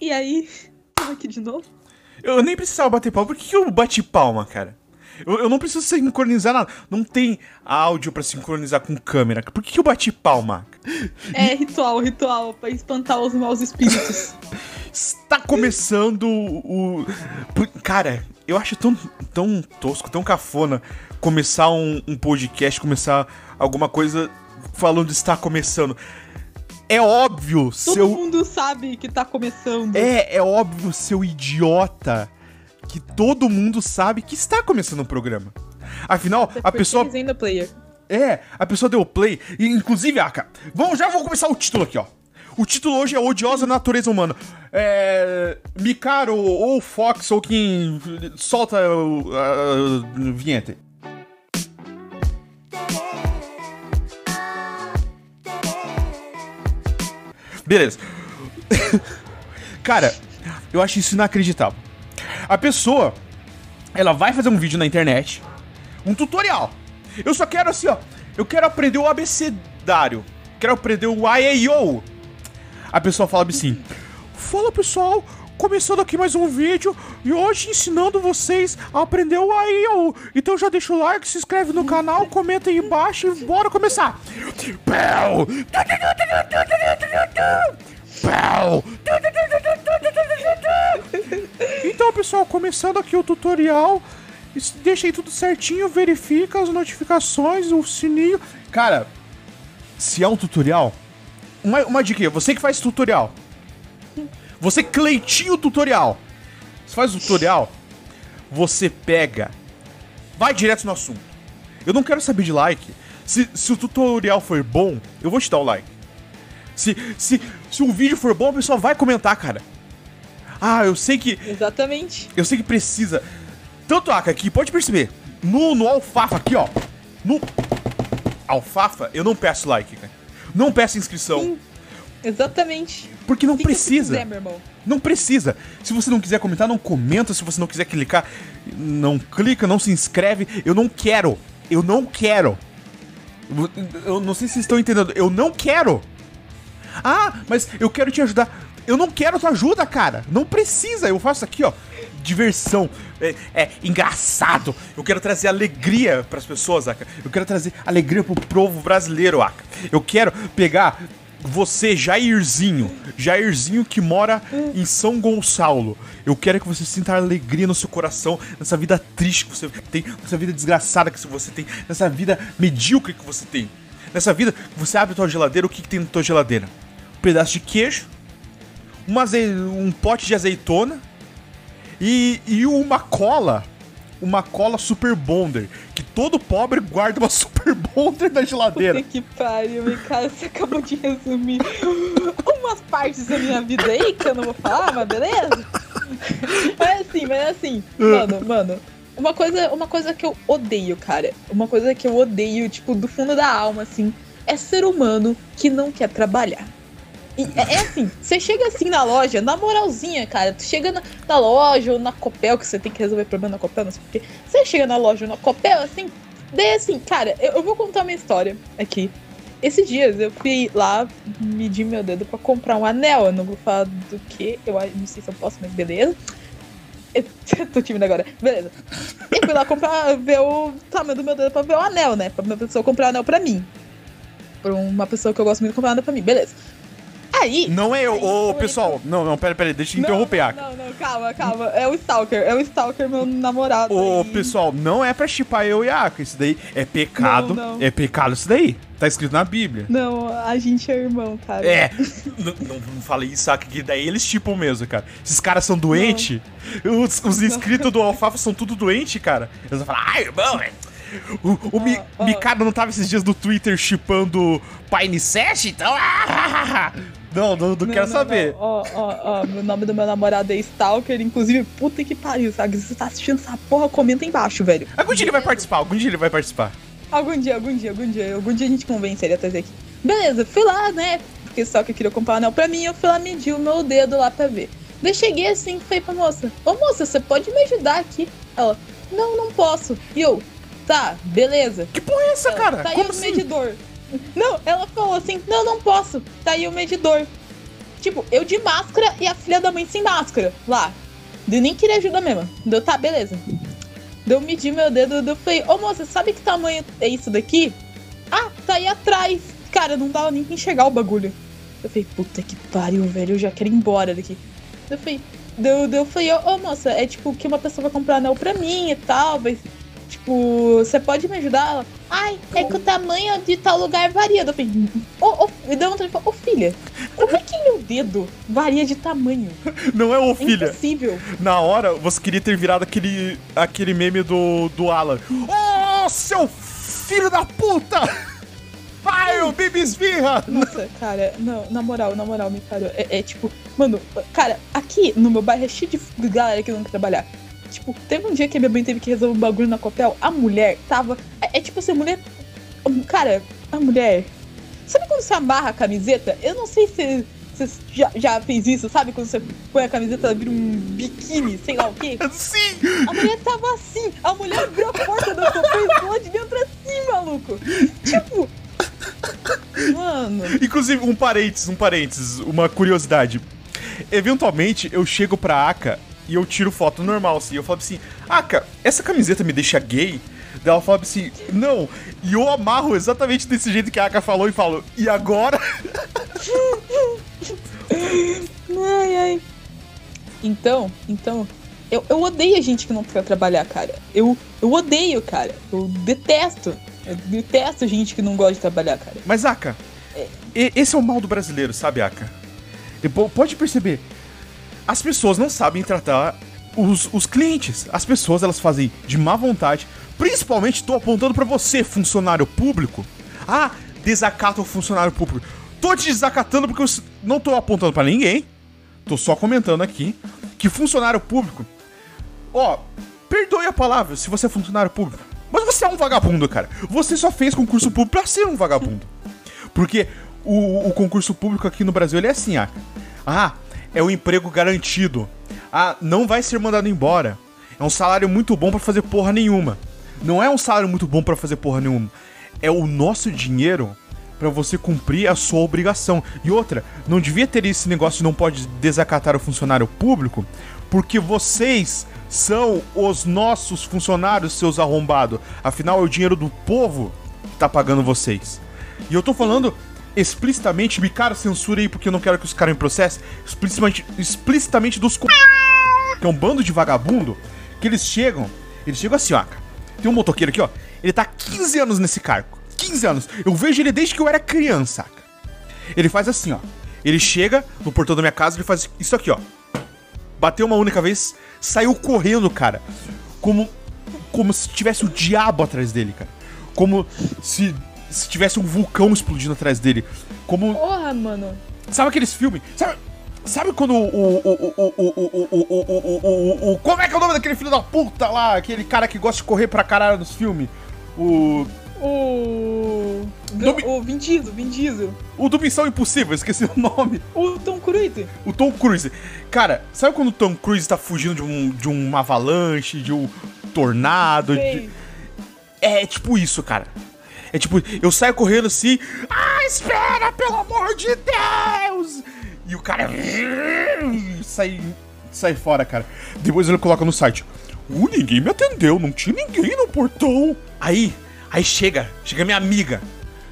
E aí, estamos aqui de novo. Eu nem precisava bater palma. Por que, que eu bati palma, cara? Eu, eu não preciso sincronizar nada. Não tem áudio pra sincronizar com câmera. Por que, que eu bati palma? É ritual, ritual, pra espantar os maus espíritos. Está começando o. o- Cara, eu acho tão, tão tosco, tão cafona começar um, um podcast, começar alguma coisa falando está começando. É óbvio, Todo seu. mundo sabe que tá começando. É, é óbvio, seu idiota, que todo mundo sabe que está começando o programa. Afinal, a pessoa. eles ainda player. É, a pessoa deu play. E, inclusive, Aka, vamos, já vou começar o título aqui, ó. O título hoje é Odiosa Natureza Humana. É. Mikaro ou Fox ou quem. Solta o- a, a vinheta. Beleza. Cara, eu acho isso inacreditável. A pessoa, ela vai fazer um vídeo na internet, um tutorial. Eu só quero assim, ó. Eu quero aprender o abecedário. Quero aprender o IAO. A pessoa fala assim: Fala pessoal, começando aqui mais um vídeo e hoje ensinando vocês a aprender o IAO. Então já deixa o like, se inscreve no canal, comenta aí embaixo e bora começar. Então, pessoal, começando aqui o tutorial. Deixa aí tudo certinho, verifica as notificações, o sininho. Cara, se é um tutorial, uma, uma dica, você que faz tutorial. Você Cleitinho tutorial. Você faz o tutorial, você pega, vai direto no assunto. Eu não quero saber de like. Se, se o tutorial for bom, eu vou te dar o like. Se, se, se o vídeo for bom, a pessoa vai comentar, cara. Ah, eu sei que. Exatamente. Eu sei que precisa. Tanto Aka aqui, pode perceber. No, no alfafa aqui, ó. No alfafa, eu não peço like, cara. Não peço inscrição. Sim. Exatamente. Porque não Fica precisa. quiser, meu irmão. Não precisa. Se você não quiser comentar, não comenta. Se você não quiser clicar, não clica, não se inscreve. Eu não quero. Eu não quero. Eu não sei se vocês estão entendendo. Eu não quero. Ah, mas eu quero te ajudar. Eu não quero tua ajuda, cara. Não precisa. Eu faço aqui, ó. Diversão. É, é engraçado. Eu quero trazer alegria pras pessoas, Aka. Eu quero trazer alegria pro povo brasileiro, Aka. Eu quero pegar você, Jairzinho. Jairzinho que mora em São Gonçalo. Eu quero que você sinta alegria no seu coração, nessa vida triste que você tem, nessa vida desgraçada que você tem, nessa vida medíocre que você tem. Nessa vida, você abre a tua geladeira, o que, que tem na tua geladeira? Um pedaço de queijo, uma um pote de azeitona e, e uma cola. Uma cola Super Bonder. Todo pobre guarda uma Super Bonder na geladeira. Puta que pariu, cara, você acabou de resumir umas partes da minha vida aí que eu não vou falar, mas beleza? Mas assim, mas assim, mano, mano. Uma coisa, uma coisa que eu odeio, cara. Uma coisa que eu odeio, tipo, do fundo da alma, assim, é ser humano que não quer trabalhar. É, é assim, você chega assim na loja, na moralzinha, cara, tu chega na, na loja ou na Copel, que você tem que resolver problema na Copel, não sei porquê. Você chega na loja ou na Copel, assim, daí assim, cara, eu, eu vou contar uma história aqui. Esses dias eu fui lá medir meu dedo pra comprar um anel. Eu não vou falar do que, eu não sei se eu posso, mas beleza. Eu tô tímida agora. Beleza. Eu fui lá comprar, ver o tamanho do meu dedo pra ver o anel, né? Pra uma pessoa comprar o anel pra mim. Pra uma pessoa que eu gosto muito comprar o anel pra mim. Beleza. Aí. Não é eu, ô pessoal. Não, não, pera, pera, deixa eu interromper, não, Aka. não, não, calma, calma. É o Stalker. É o Stalker, meu namorado. Ô, pessoal, não é pra chipar eu e a Aka. Isso daí é pecado. Não, não. É pecado isso daí. Tá escrito na Bíblia. Não, a gente é irmão, cara. É, não, não, não falei isso, Aka, que daí eles chipam mesmo, cara. Esses caras são doentes. Os, os inscritos do Alfafa são tudo doentes, cara. Eles vão falar, ai, irmão, velho. O, o Mi- ó. Mikado não tava esses dias no Twitter chipando Pine Sash, então. ah, Não, não, não, quero saber. não. Ó, ó, ó, o nome do meu namorado é Stalker, inclusive, puta que pariu, sabe? Se você tá assistindo essa porra, comenta aí embaixo, velho. Algum dia ele vai participar, algum dia ele vai participar. Algum dia, algum dia, algum dia, algum dia a gente convence ele a trazer aqui. Beleza, fui lá, né? Porque só que eu queria comprar um anel pra mim, eu fui lá medir o meu dedo lá pra ver. Daí cheguei assim, falei pra moça, ô moça, você pode me ajudar aqui? Ela, não, não posso. E eu, tá, beleza. Que porra é essa, Ela, cara? Tá aí Como o assim? medidor. Não, ela falou assim, não, não posso. Tá aí o medidor. Tipo, eu de máscara e a filha da mãe sem máscara lá. Eu nem queria ajuda mesmo. Deu, tá, beleza. Deu medir meu dedo, eu falei, ô moça, sabe que tamanho é isso daqui? Ah, tá aí atrás. Cara, não dava nem pra enxergar o bagulho. Eu falei, puta que pariu, velho, eu já quero ir embora daqui. Eu falei, deu, deu, eu falei, ô, ô moça, é tipo que uma pessoa vai comprar anel pra mim e tal, mas Tipo, você pode me ajudar? Ela, Ai, é que o tamanho de tal lugar varia. Eu falei, ô, ô, me deu vontade de falar, ô filha, como é que meu dedo varia de tamanho? Não é ô filha. É impossível. Na hora, você queria ter virado aquele, aquele meme do, do Alan. Ô, oh, seu filho da puta! Vai, o Bibi esfirra! Nossa, cara, não, na moral, na moral, me parou. É, é, tipo, mano, cara, aqui no meu bairro é cheio de galera que não quer trabalhar. Tipo, teve um dia que a minha mãe teve que resolver um bagulho na Copel, a mulher tava. É, é tipo assim, a mulher. Cara, a mulher. Sabe quando você amarra a camiseta? Eu não sei se você já, já fez isso, sabe? Quando você põe a camiseta, ela vira um biquíni, sei lá o quê. Sim! A mulher tava assim. A mulher abriu a porta da Copel e pulou de dentro assim, maluco. Tipo. Mano. Inclusive, um parênteses, um parênteses, uma curiosidade. Eventualmente, eu chego pra Aka e eu tiro foto normal, assim. Eu falo assim, ah, cara, essa camiseta me deixa gay? Daí ela fala assim, não. E eu amarro exatamente desse jeito que a Aka falou e falo, e agora? ai, ai. Então, então, eu, eu odeio a gente que não quer trabalhar, cara. Eu, eu odeio, cara. Eu detesto. Eu detesto gente que não gosta de trabalhar, cara. Mas, Aka, é. esse é o mal do brasileiro, sabe, Aka? Pode perceber, as pessoas não sabem tratar os, os clientes. As pessoas elas fazem de má vontade. Principalmente tô apontando para você, funcionário público. Ah, desacata o funcionário público. Tô te desacatando porque eu não tô apontando para ninguém. Tô só comentando aqui que funcionário público. Ó, perdoe a palavra se você é funcionário público. Mas você é um vagabundo, cara. Você só fez concurso público pra ser um vagabundo. Porque o, o concurso público aqui no Brasil ele é assim, ah. Ah, é um emprego garantido. Ah, não vai ser mandado embora. É um salário muito bom para fazer porra nenhuma. Não é um salário muito bom para fazer porra nenhuma. É o nosso dinheiro para você cumprir a sua obrigação. E outra, não devia ter esse negócio de não pode desacatar o funcionário público, porque vocês são os nossos funcionários, seus arrombados. Afinal, é o dinheiro do povo que tá pagando vocês. E eu tô falando explicitamente, me cara, censura aí porque eu não quero que os caras me processem, explicitamente, explicitamente dos co... que é um bando de vagabundo, que eles chegam, eles chegam assim, ó, tem um motoqueiro aqui, ó, ele tá 15 anos nesse cargo, 15 anos, eu vejo ele desde que eu era criança? Ele faz assim, ó, ele chega no portão da minha casa, ele faz isso aqui, ó, bateu uma única vez, saiu correndo, cara, como, como se tivesse o diabo atrás dele, cara, como se se tivesse um vulcão explodindo atrás dele. Como. Porra, mano. Sabe aqueles filmes? Sabe, sabe quando o o, o, o, o, o, o, o, o, Como é que é o nome daquele filho da puta lá? Aquele cara que gosta de correr pra caralho nos filmes? O. O. Do, o Vin Diesel, Vin Diesel. O do Missão Impossível, esqueci o nome. O Tom Cruise. O Tom Cruise. Cara, sabe quando o Tom Cruise tá fugindo de, um, de uma avalanche, de um tornado? De... É tipo isso, cara. É tipo, eu saio correndo assim. Ah, espera, pelo amor de Deus! E o cara sai, sai fora, cara. Depois ele coloca no site. Uh, ninguém me atendeu, não tinha ninguém no portão. Aí, aí chega, chega minha amiga.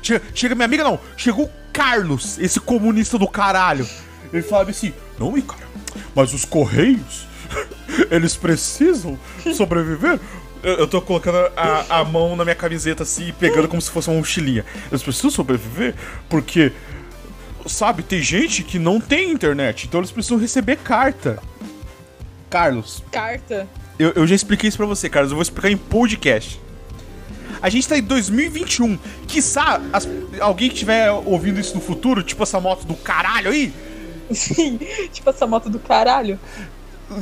Chega, chega minha amiga, não. Chegou o Carlos, esse comunista do caralho. Ele fala assim: Não, cara, mas os Correios, eles precisam sobreviver eu, eu tô colocando a, a mão na minha camiseta assim, pegando como se fosse uma mochilinha. Eu preciso sobreviver porque, sabe, tem gente que não tem internet, então eles precisam receber carta. Carlos. Carta. Eu, eu já expliquei isso pra você, Carlos. Eu vou explicar em podcast. A gente tá em 2021. Quiçá as, alguém que estiver ouvindo isso no futuro, tipo essa moto do caralho aí. Sim, tipo essa moto do caralho.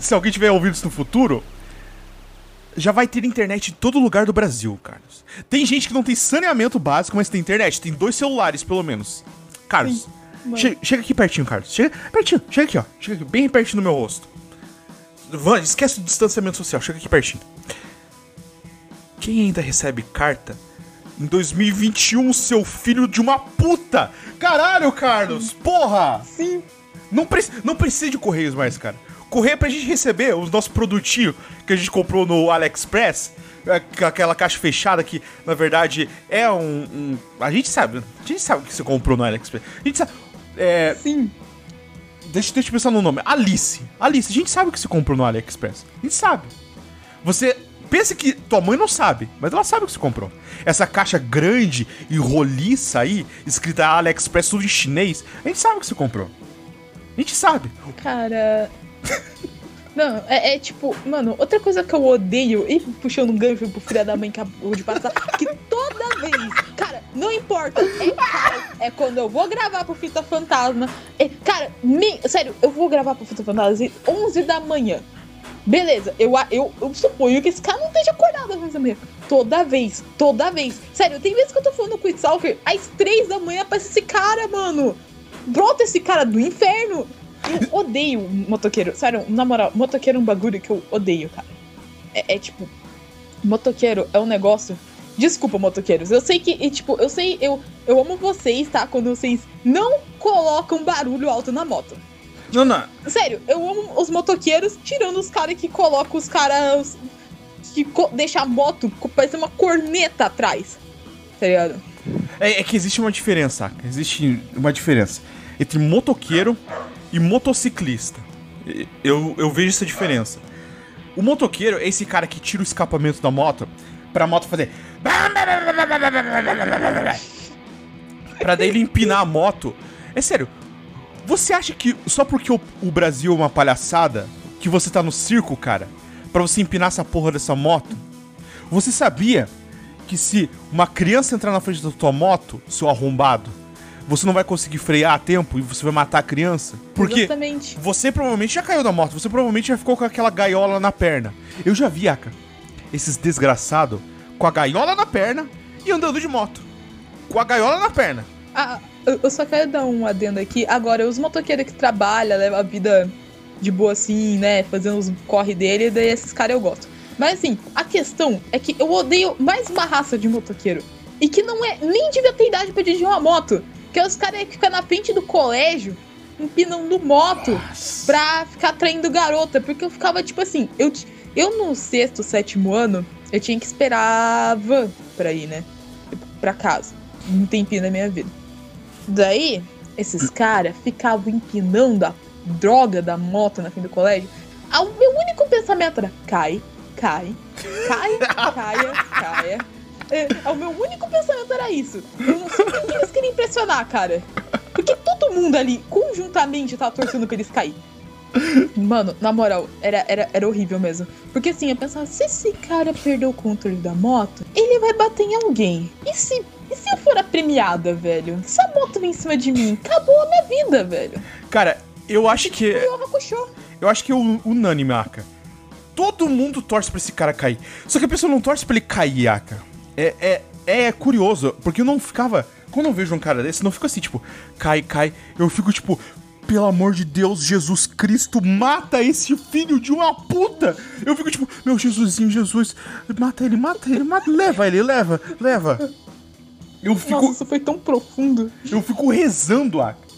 Se alguém tiver ouvindo isso no futuro, já vai ter internet em todo lugar do Brasil, Carlos. Tem gente que não tem saneamento básico, mas tem internet. Tem dois celulares, pelo menos. Carlos, che chega aqui pertinho, Carlos. Chega pertinho, chega aqui, ó. Chega aqui, bem pertinho no meu rosto. Van, esquece o distanciamento social, chega aqui pertinho. Quem ainda recebe carta em 2021, seu filho de uma puta? Caralho, Carlos! Porra! Sim. Não, pre não precisa de correios mais, cara. Correio é pra gente receber os nossos produtinhos que a gente comprou no AliExpress. é, Aquela caixa fechada que, na verdade, é um, um- A gente sabe. A gente sabe o que você comprou no AliExpress. A gente sabe. É, Sim. Deixa, deixa eu pensar no nome. Alice. Alice, a gente sabe o que você comprou no AliExpress. A gente sabe. Você pensa que tua mãe não sabe, mas ela sabe o que você comprou. Essa caixa grande e roliça aí, escrita AliExpress tudo em chinês, a gente sabe o que você comprou. A gente sabe. Cara. Não, é, é tipo, mano, outra coisa que eu odeio, e puxando um gancho pro filho da mãe que acabou de passar, que toda vez, cara, não importa, é é quando eu vou gravar pro Fita Fantasma, é, cara, me, sério, eu vou gravar pro Fita Fantasma às 11 da manhã. Beleza, eu, eu, eu suponho que esse cara não esteja acordado às 11 da manhã. Toda vez, toda vez. Sério, tem vezes que eu tô falando com o Stalker, às 3 da manhã aparece esse cara, mano. Brota esse cara do inferno. Eu odeio motoqueiro. Sério, na moral, motoqueiro é um bagulho que eu odeio, cara. É, é tipo. Motoqueiro é um negócio. Desculpa, motoqueiros. Eu sei que, e, tipo, eu sei, eu, eu amo vocês, tá? Quando vocês não colocam barulho alto na moto. Não, não. Sério, eu amo os motoqueiros, tirando os caras que colocam os caras. que co deixa a moto parecendo uma corneta atrás. Tá ligado? É, é que existe uma diferença? Existe uma diferença entre motoqueiro e motociclista. Eu, eu vejo essa diferença. O motoqueiro é esse cara que tira o escapamento da moto pra moto fazer. Pra daí ele empinar a moto. É sério, você acha que só porque o, o Brasil é uma palhaçada, que você tá no circo, cara, pra você empinar essa porra dessa moto? Você sabia que se uma criança entrar na frente da tua moto, seu arrombado, você não vai conseguir frear a tempo e você vai matar a criança? Porque Exatamente. você provavelmente já caiu da moto, você provavelmente já ficou com aquela gaiola na perna. Eu já vi, Aka, esses desgraçados com a gaiola na perna e andando de moto. Com a gaiola na perna. Ah, eu só quero dar um adendo aqui. Agora, os motoqueiros que trabalham, levam a vida de boa assim, né? Fazendo os corre dele, daí esses caras eu gosto. Mas assim, a questão é que eu odeio mais uma raça de motoqueiro. E que não é nem devia ter idade pra dirigir uma moto. Que é os caras que ficam na frente do colégio, empinando moto pra ficar atraindo garota. Porque eu ficava tipo assim, eu, eu no sexto, sétimo ano, eu tinha que esperar a van pra ir, né? Pra casa. Um tempinho da minha vida. Daí, esses caras ficavam empinando a droga da moto na frente do colégio. Ah, O meu único pensamento era: cai, cai, cai, caia, caia. É, o meu único pensamento era isso. Eu não sei que eles queriam impressionar, cara. Porque todo mundo ali, conjuntamente, tava torcendo pra eles cair. Mano, na moral, era, era, era horrível mesmo. Porque assim, eu pensava, se esse cara perder o controle da moto, ele vai bater em alguém. E se, e se eu for a premiada, velho? Se a moto vem em cima de mim, acabou a minha vida, velho. Cara, eu acho que. Eu acho que é o- unânime, Aka. Todo mundo torce pra esse cara cair. Só que a pessoa não torce pra ele cair, Aka. É, é, é curioso, porque eu não ficava. Quando eu vejo um cara desse, não fico assim, tipo, cai, cai. Eu fico tipo, pelo amor de Deus, Jesus Cristo, mata esse filho de uma puta! Eu fico tipo, meu Jesusinho, Jesus, mata ele, mata ele, mata, leva ele, leva, leva. Eu fico. Nossa, isso foi tão profundo. Eu fico rezando, Aka.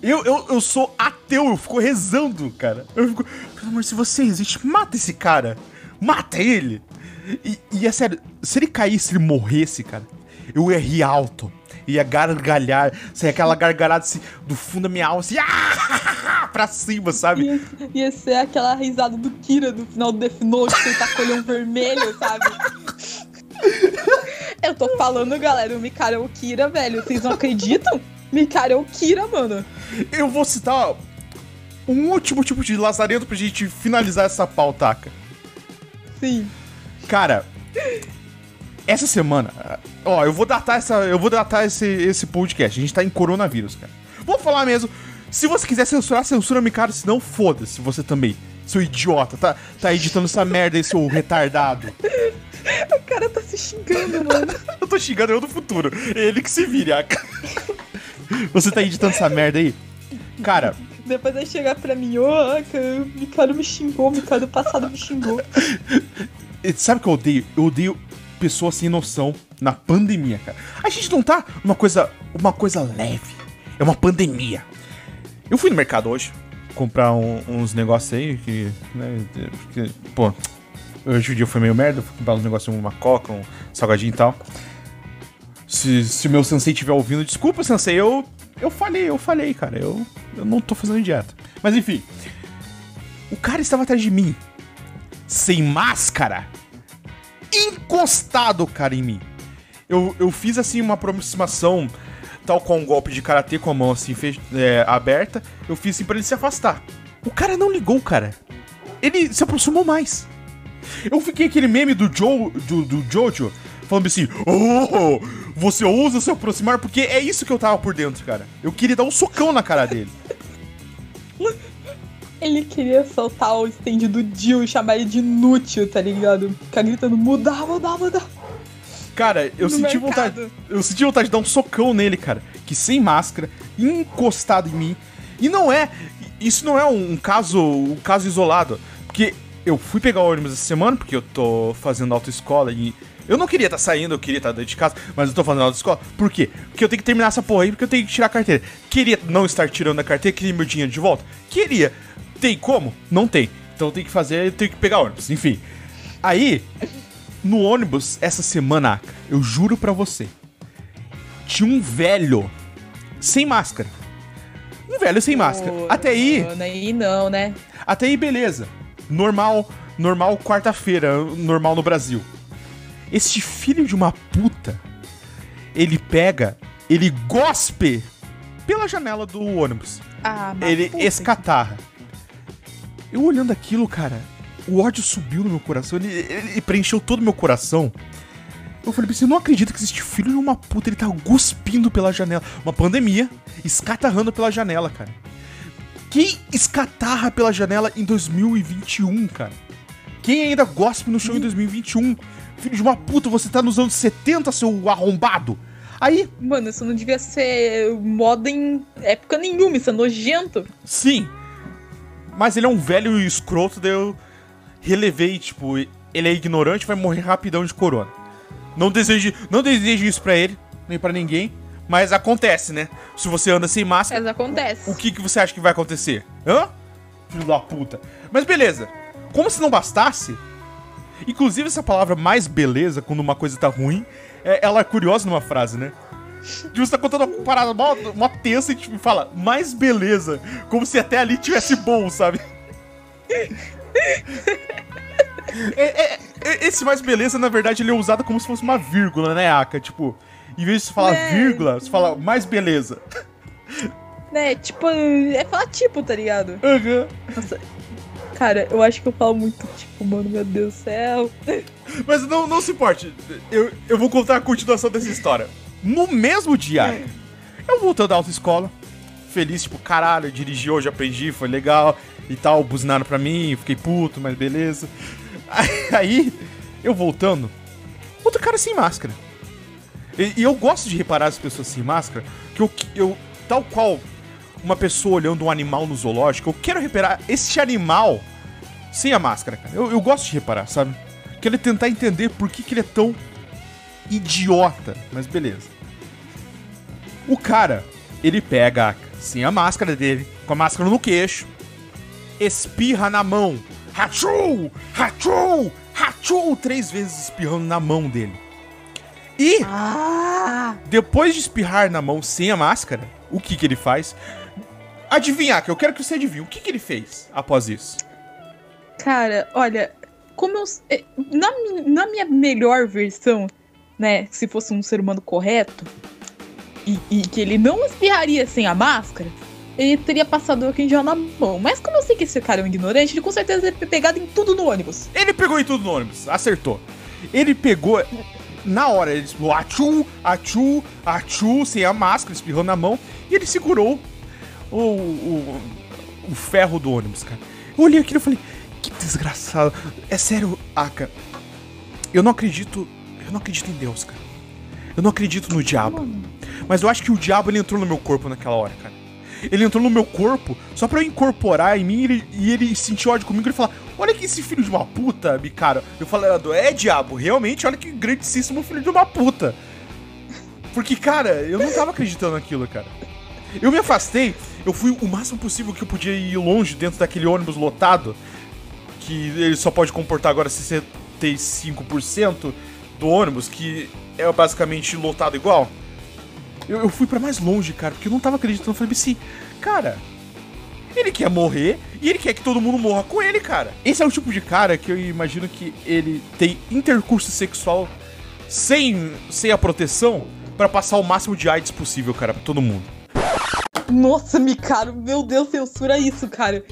Eu, eu, eu sou ateu, eu fico rezando, cara. Eu fico, pelo amor, se você existe, mata esse cara. Mata ele. E, e é sério, se ele caísse, se ele morresse, cara, eu ia rir alto. Ia gargalhar, sair aquela gargalhada assim, do fundo da minha alma, assim, ah, pra cima, sabe? Ia, ia ser aquela risada do Kira do final do Death Note, que ele tá com o olhão vermelho, sabe? Eu tô falando, galera, o Mikara é o Kira, velho. Vocês não acreditam? Mikara é o Kira, mano. Eu vou citar um último tipo de lazarento pra gente finalizar essa pautaca. Sim. Cara, essa semana, ó, eu vou datar essa, eu vou datar esse, esse podcast. A gente tá em coronavírus, cara. Vou falar mesmo. Se você quiser censurar, censura-me, cara. Se não, foda-se você também. Seu idiota, tá, tá editando essa merda aí, seu retardado. O cara tá se xingando, mano. Eu tô xingando eu do futuro. Ele que se vire, Aka. Você tá editando essa merda aí? Cara, Depois vai chegar pra mim, ô, oh, o Mikara me xingou, o Mikara do passado me xingou. Sabe o que eu odeio? Eu odeio pessoas sem noção na pandemia, cara. A gente não tá numa coisa, uma coisa leve. É uma pandemia. Eu fui no mercado hoje comprar um- uns negócios aí que, né, que, pô, hoje o dia foi meio merda, fui comprar uns negócios, uma coca, um salgadinho e tal. Se, se o meu sensei estiver ouvindo, desculpa, sensei, eu, eu falei, eu falei, cara, eu, eu não tô fazendo dieta. Mas enfim, o cara estava atrás de mim, sem máscara, encostado, cara, em mim. Eu, eu fiz assim uma aproximação, tal qual um golpe de karatê com a mão assim fech- é, aberta. Eu fiz assim pra ele se afastar. O cara não ligou, cara. Ele se aproximou mais. Eu fiquei aquele meme do Joe, do, do Jojo, falando assim: Oh, você ousa se aproximar? Porque é isso que eu tava por dentro, cara. Eu queria dar um socão na cara dele. Ele queria soltar o stand do Jill e chamar ele de inútil, tá ligado? Ficar gritando, mudar, mudar, mudar. Cara, eu No senti mercado. vontade. Eu senti vontade de dar um socão nele, cara. Que sem máscara, encostado em mim. E não é. Isso não é um caso, um caso isolado. Porque eu fui pegar o ônibus essa semana, porque eu tô fazendo autoescola e. Eu não queria estar saindo, eu queria estar dentro de casa, mas eu tô fazendo autoescola. Por quê? Porque eu tenho que terminar essa porra aí, porque eu tenho que tirar a carteira. Queria não estar tirando a carteira, queria meu dinheiro de volta? Queria. Tem como? Não tem. Então tenho que fazer, eu tenho que pegar ônibus. Enfim. Aí, no ônibus, essa semana, eu juro pra você, tinha um velho sem máscara. Um velho sem máscara. Pô, Até aí, aí não, né? até aí, beleza. Normal, normal quarta-feira, normal no Brasil. Este filho de uma puta, ele pega, ele gospe pela janela do ônibus. Ah, mas Ele que- escatarra. Eu olhando aquilo, cara, o ódio subiu no meu coração, ele, ele preencheu todo o meu coração. Eu falei pra você, não acredito que existe filho de uma puta, ele tá cuspindo pela janela. Uma pandemia, escatarrando pela janela, cara. Quem escatarra pela janela em 2021, cara? Quem ainda gospe no show em 2021? Filho de uma puta, você tá nos anos 70, seu arrombado. Aí, Mano, isso não devia ser moda em época nenhuma, isso é nojento. Sim. Mas ele é um velho escroto, daí eu relevei, tipo, ele é ignorante, vai morrer rapidão de corona. Não desejo, não desejo isso pra ele, nem pra ninguém, mas acontece, né? Se você anda sem máscara, Mas acontece. o que, que você acha que vai acontecer? Hã? Filho da puta. Mas beleza. Como se não bastasse, inclusive essa palavra mais beleza, quando uma coisa tá ruim, é, ela é curiosa numa frase, né? Você tá contando uma parada mó, mó tensa e tipo, fala, mais beleza. Como se até ali tivesse bom, sabe? É- é- é- esse mais beleza, na verdade, ele é usado como se fosse uma vírgula, né, Aka? Tipo, em vez de você falar É. vírgula, você fala mais beleza. Né, tipo, é falar tipo, tá ligado? Aham. Nossa, cara, eu acho que eu falo muito tipo, mano, meu Deus do céu. Mas não, não se importe, eu, eu vou contar a continuação dessa história. No mesmo dia, eu voltando da autoescola, feliz, tipo, caralho, dirigi hoje, aprendi, foi legal e tal, buzinaram pra mim, fiquei puto, mas beleza. Aí, eu voltando, outro cara sem máscara. E, e eu gosto de reparar as pessoas sem máscara, que eu, eu, tal qual uma pessoa olhando um animal no zoológico, eu quero reparar esse animal sem a máscara, cara. Eu, eu gosto de reparar, sabe? Quero tentar entender por que, que ele é tão idiota, mas beleza. O cara, ele pega sem a máscara dele, com a máscara no queixo, espirra na mão. Hachou! Hachou! Hachou! Três vezes espirrando na mão dele. E, Ah! depois de espirrar na mão sem a máscara, o que que ele faz? Adivinhar, que eu quero que você adivinhe. O que que ele fez após isso? Cara, olha, como eu. eh, Na, na minha melhor versão, né? Se fosse um ser humano correto, e, e que ele não espirraria sem a máscara, ele teria passado em gel na mão. Mas como eu sei que esse cara é um ignorante, ele com certeza deve ter pegado em tudo no ônibus. Ele pegou em tudo no ônibus, acertou. Ele pegou na hora, ele disse, achu, achu, achu, sem a máscara, espirrou na mão, e ele segurou o, o, o ferro do ônibus, cara. Eu olhei aquilo e falei, que desgraçado. É sério, Aka, eu não acredito, eu não acredito em Deus, cara. Eu não acredito no diabo. Mano. Mas eu acho que o diabo ele entrou no meu corpo naquela hora, cara. Ele entrou no meu corpo só pra eu incorporar em mim e ele, e ele ódio comigo e falar: Olha que esse filho de uma puta, cara. Eu falei: É diabo, realmente, olha que grandíssimo filho de uma puta. Porque, cara, eu não tava acreditando naquilo, cara. Eu me afastei Eu fui o máximo possível que eu podia ir longe dentro daquele ônibus lotado, que ele só pode comportar agora 65% do ônibus, que é basicamente lotado igual. Eu, eu fui para mais longe, cara, porque eu não tava acreditando. Eu falei assim, cara, ele quer morrer e ele quer que todo mundo morra com ele, cara. Esse é o tipo de cara que eu imagino que ele tem intercurso sexual sem, sem a proteção para passar o máximo de AIDS possível, cara, pra todo mundo. Nossa, Mikaro, meu Deus, censura isso, cara.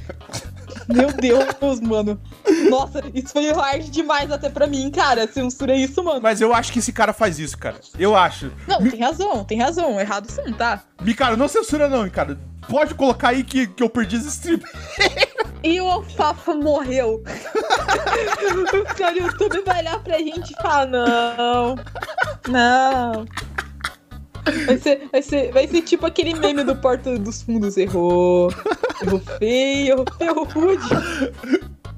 Meu Deus, mano. Nossa, isso foi hard demais até pra mim, cara. Censura isso, mano. Mas eu acho que esse cara faz isso, cara. Eu acho. Não, Mi... tem razão, tem razão. Errado sim, tá? Mikaro, não censura não, cara. Pode colocar aí que, que eu perdi esse stream. E o Alfafa morreu. o YouTube vai olhar pra gente e falar: não. Não. Vai ser, vai, ser, vai ser tipo aquele meme do Porta dos Fundos. Errou. Errou feio, errou rude.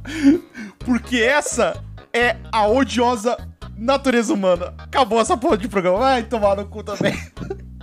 Porque essa é a odiosa natureza humana. Acabou essa porra de programa. Vai tomar no cu também.